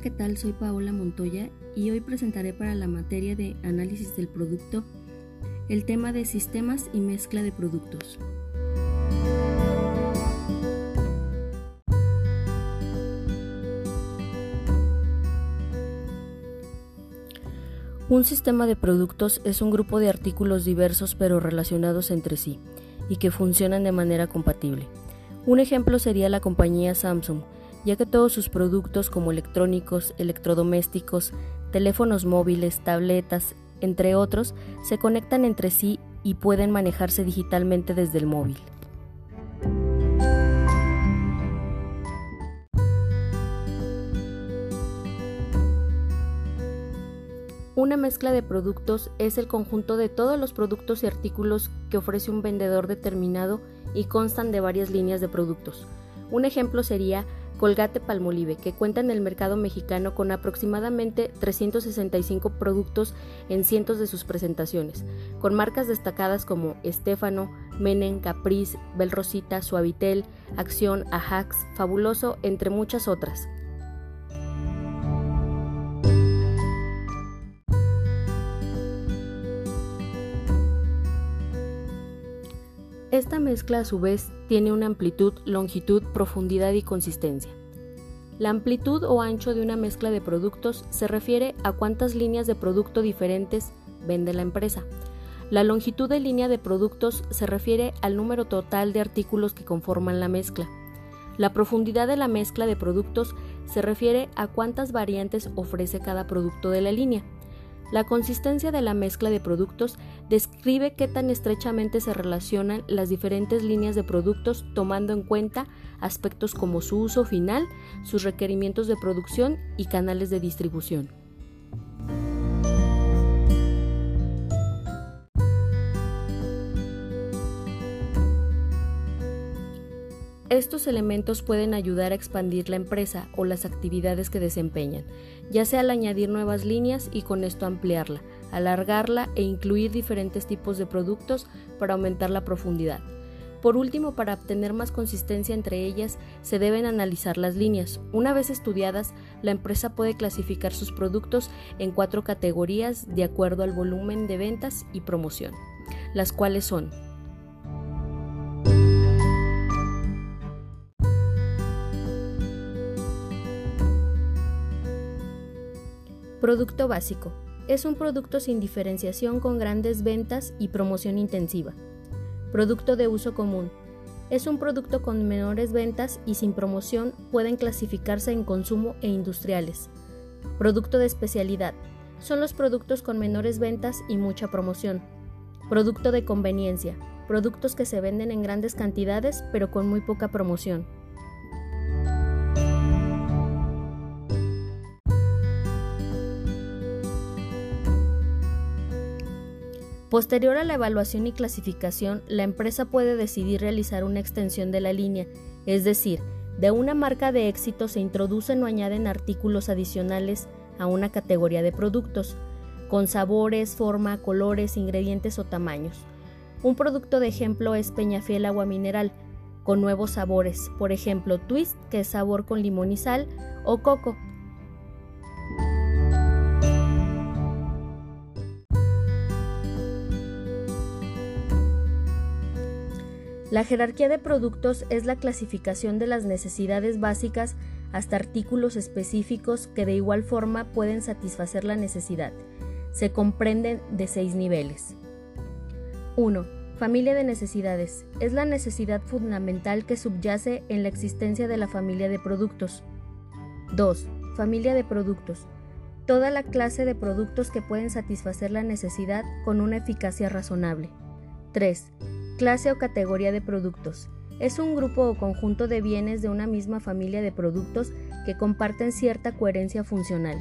¿qué tal? Soy Paola Montoya y hoy presentaré para la materia de análisis del producto el tema de sistemas y mezcla de productos. Un sistema de productos es un grupo de artículos diversos pero relacionados entre sí y que funcionan de manera compatible. Un ejemplo sería la compañía Samsung, ya que todos sus productos como electrónicos, electrodomésticos, teléfonos móviles, tabletas, entre otros, se conectan entre sí y pueden manejarse digitalmente desde el móvil. Una mezcla de productos es el conjunto de todos los productos y artículos que ofrece un vendedor determinado y constan de varias líneas de productos. Un ejemplo sería Colgate Palmolive, que cuenta en el mercado mexicano con aproximadamente 365 productos en cientos de sus presentaciones, con marcas destacadas como Estefano, Menen, Caprice, Bel Rosita, Suavitel, Acción, Ajax, Fabuloso, entre muchas otras. Esta mezcla a su vez tiene una amplitud, longitud, profundidad y consistencia. La amplitud o ancho de una mezcla de productos se refiere a cuántas líneas de producto diferentes vende la empresa. La longitud de línea de productos se refiere al número total de artículos que conforman la mezcla. La profundidad de la mezcla de productos se refiere a cuántas variantes ofrece cada producto de la línea. La consistencia de la mezcla de productos describe qué tan estrechamente se relacionan las diferentes líneas de productos tomando en cuenta aspectos como su uso final, sus requerimientos de producción y canales de distribución. Estos elementos pueden ayudar a expandir la empresa o las actividades que desempeñan, ya sea al añadir nuevas líneas y con esto ampliarla, alargarla e incluir diferentes tipos de productos para aumentar la profundidad. Por último, para obtener más consistencia entre ellas, se deben analizar las líneas. Una vez estudiadas, la empresa puede clasificar sus productos en cuatro categorías de acuerdo al volumen de ventas y promoción, las cuales son Producto básico. Es un producto sin diferenciación con grandes ventas y promoción intensiva. Producto de uso común. Es un producto con menores ventas y sin promoción pueden clasificarse en consumo e industriales. Producto de especialidad. Son los productos con menores ventas y mucha promoción. Producto de conveniencia. Productos que se venden en grandes cantidades pero con muy poca promoción. Posterior a la evaluación y clasificación, la empresa puede decidir realizar una extensión de la línea, es decir, de una marca de éxito se introducen o añaden artículos adicionales a una categoría de productos, con sabores, forma, colores, ingredientes o tamaños. Un producto de ejemplo es Peñafiel agua mineral, con nuevos sabores, por ejemplo Twist, que es sabor con limón y sal, o Coco, La jerarquía de productos es la clasificación de las necesidades básicas hasta artículos específicos que de igual forma pueden satisfacer la necesidad. Se comprenden de seis niveles. 1. Familia de necesidades. Es la necesidad fundamental que subyace en la existencia de la familia de productos. 2. Familia de productos. Toda la clase de productos que pueden satisfacer la necesidad con una eficacia razonable. 3. Clase o categoría de productos. Es un grupo o conjunto de bienes de una misma familia de productos que comparten cierta coherencia funcional.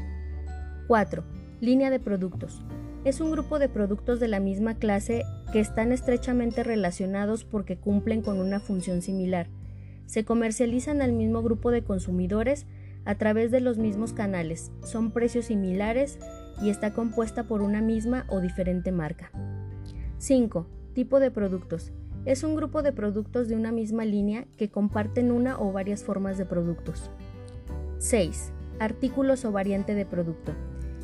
4. Línea de productos. Es un grupo de productos de la misma clase que están estrechamente relacionados porque cumplen con una función similar. Se comercializan al mismo grupo de consumidores a través de los mismos canales, son precios similares y está compuesta por una misma o diferente marca. 5. Tipo de productos. Es un grupo de productos de una misma línea que comparten una o varias formas de productos. 6. Artículos o variante de producto.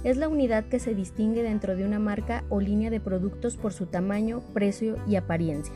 Es la unidad que se distingue dentro de una marca o línea de productos por su tamaño, precio y apariencia.